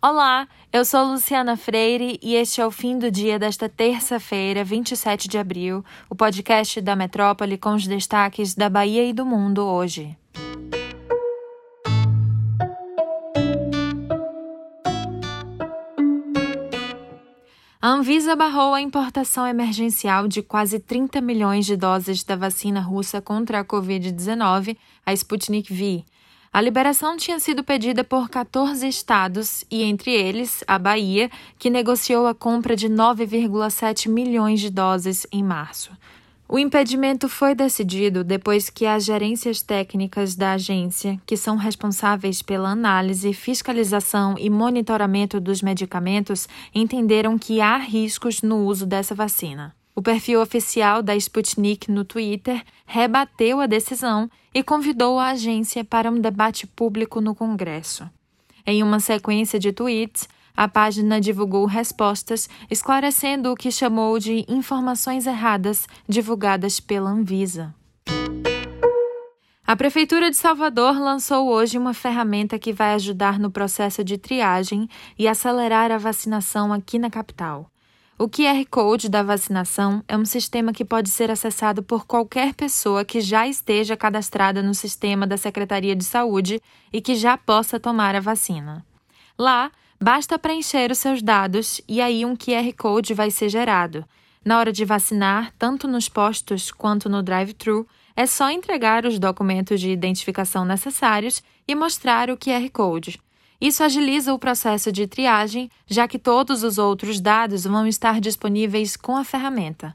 Olá, eu sou Luciana Freire e este é o fim do dia desta terça-feira, 27 de abril, o podcast da Metrópole com os destaques da Bahia e do mundo hoje. A Anvisa barrou a importação emergencial de quase 30 milhões de doses da vacina russa contra a Covid-19, a Sputnik V a liberação tinha sido pedida por 14 estados e, entre eles, a Bahia, que negociou a compra de 9,7 milhões de doses em março. O impedimento foi decidido depois que as gerências técnicas da agência, que são responsáveis pela análise, fiscalização e monitoramento dos medicamentos, entenderam que há riscos no uso dessa vacina. O perfil oficial da Sputnik no Twitter rebateu a decisão e convidou a agência para um debate público no Congresso. Em uma sequência de tweets, a página divulgou respostas esclarecendo o que chamou de informações erradas divulgadas pela Anvisa. A Prefeitura de Salvador lançou hoje uma ferramenta que vai ajudar no processo de triagem e acelerar a vacinação aqui na capital. O QR Code da vacinação é um sistema que pode ser acessado por qualquer pessoa que já esteja cadastrada no sistema da Secretaria de Saúde e que já possa tomar a vacina. Lá, basta preencher os seus dados e aí um QR Code vai ser gerado. Na hora de vacinar, tanto nos postos quanto no drive-thru, é só entregar os documentos de identificação necessários e mostrar o QR Code. Isso agiliza o processo de triagem, já que todos os outros dados vão estar disponíveis com a ferramenta.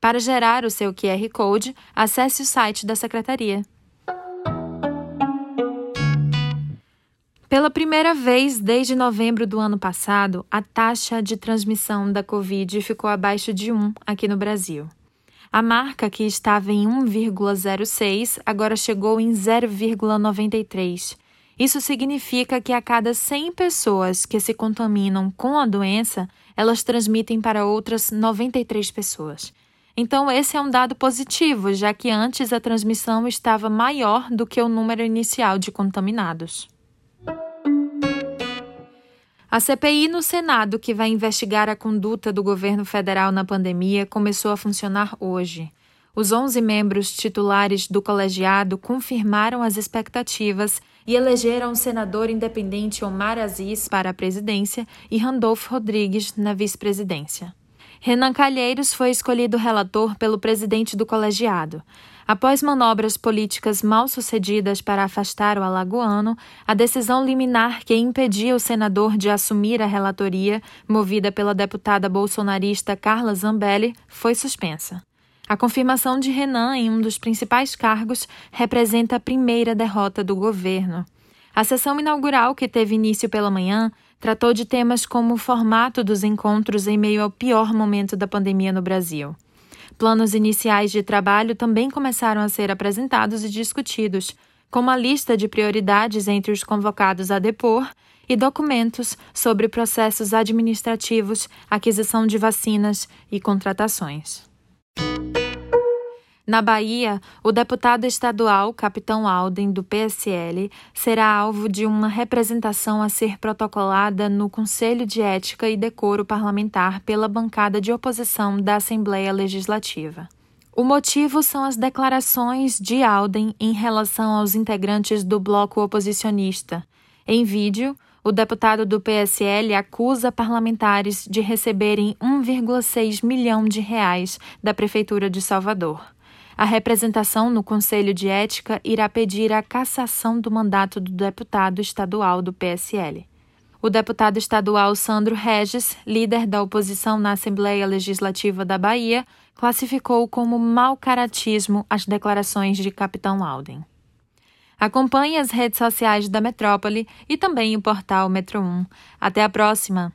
Para gerar o seu QR Code, acesse o site da Secretaria. Pela primeira vez desde novembro do ano passado, a taxa de transmissão da Covid ficou abaixo de 1 aqui no Brasil. A marca, que estava em 1,06, agora chegou em 0,93. Isso significa que a cada 100 pessoas que se contaminam com a doença, elas transmitem para outras 93 pessoas. Então, esse é um dado positivo, já que antes a transmissão estava maior do que o número inicial de contaminados. A CPI no Senado, que vai investigar a conduta do governo federal na pandemia, começou a funcionar hoje. Os 11 membros titulares do colegiado confirmaram as expectativas e elegeram o senador independente Omar Aziz para a presidência e Randolfo Rodrigues na vice-presidência. Renan Calheiros foi escolhido relator pelo presidente do colegiado. Após manobras políticas mal sucedidas para afastar o alagoano, a decisão liminar que impedia o senador de assumir a relatoria, movida pela deputada bolsonarista Carla Zambelli, foi suspensa. A confirmação de Renan em um dos principais cargos representa a primeira derrota do governo. A sessão inaugural, que teve início pela manhã, tratou de temas como o formato dos encontros em meio ao pior momento da pandemia no Brasil. Planos iniciais de trabalho também começaram a ser apresentados e discutidos, como a lista de prioridades entre os convocados a depor e documentos sobre processos administrativos, aquisição de vacinas e contratações. Na Bahia, o deputado estadual Capitão Alden, do PSL, será alvo de uma representação a ser protocolada no Conselho de Ética e Decoro Parlamentar pela bancada de oposição da Assembleia Legislativa. O motivo são as declarações de Alden em relação aos integrantes do bloco oposicionista. Em vídeo, o deputado do PSL acusa parlamentares de receberem 1,6 milhão de reais da Prefeitura de Salvador. A representação no Conselho de Ética irá pedir a cassação do mandato do deputado estadual do PSL. O deputado estadual Sandro Regis, líder da oposição na Assembleia Legislativa da Bahia, classificou como mau caratismo as declarações de Capitão Alden. Acompanhe as redes sociais da Metrópole e também o portal Metro 1. Até a próxima!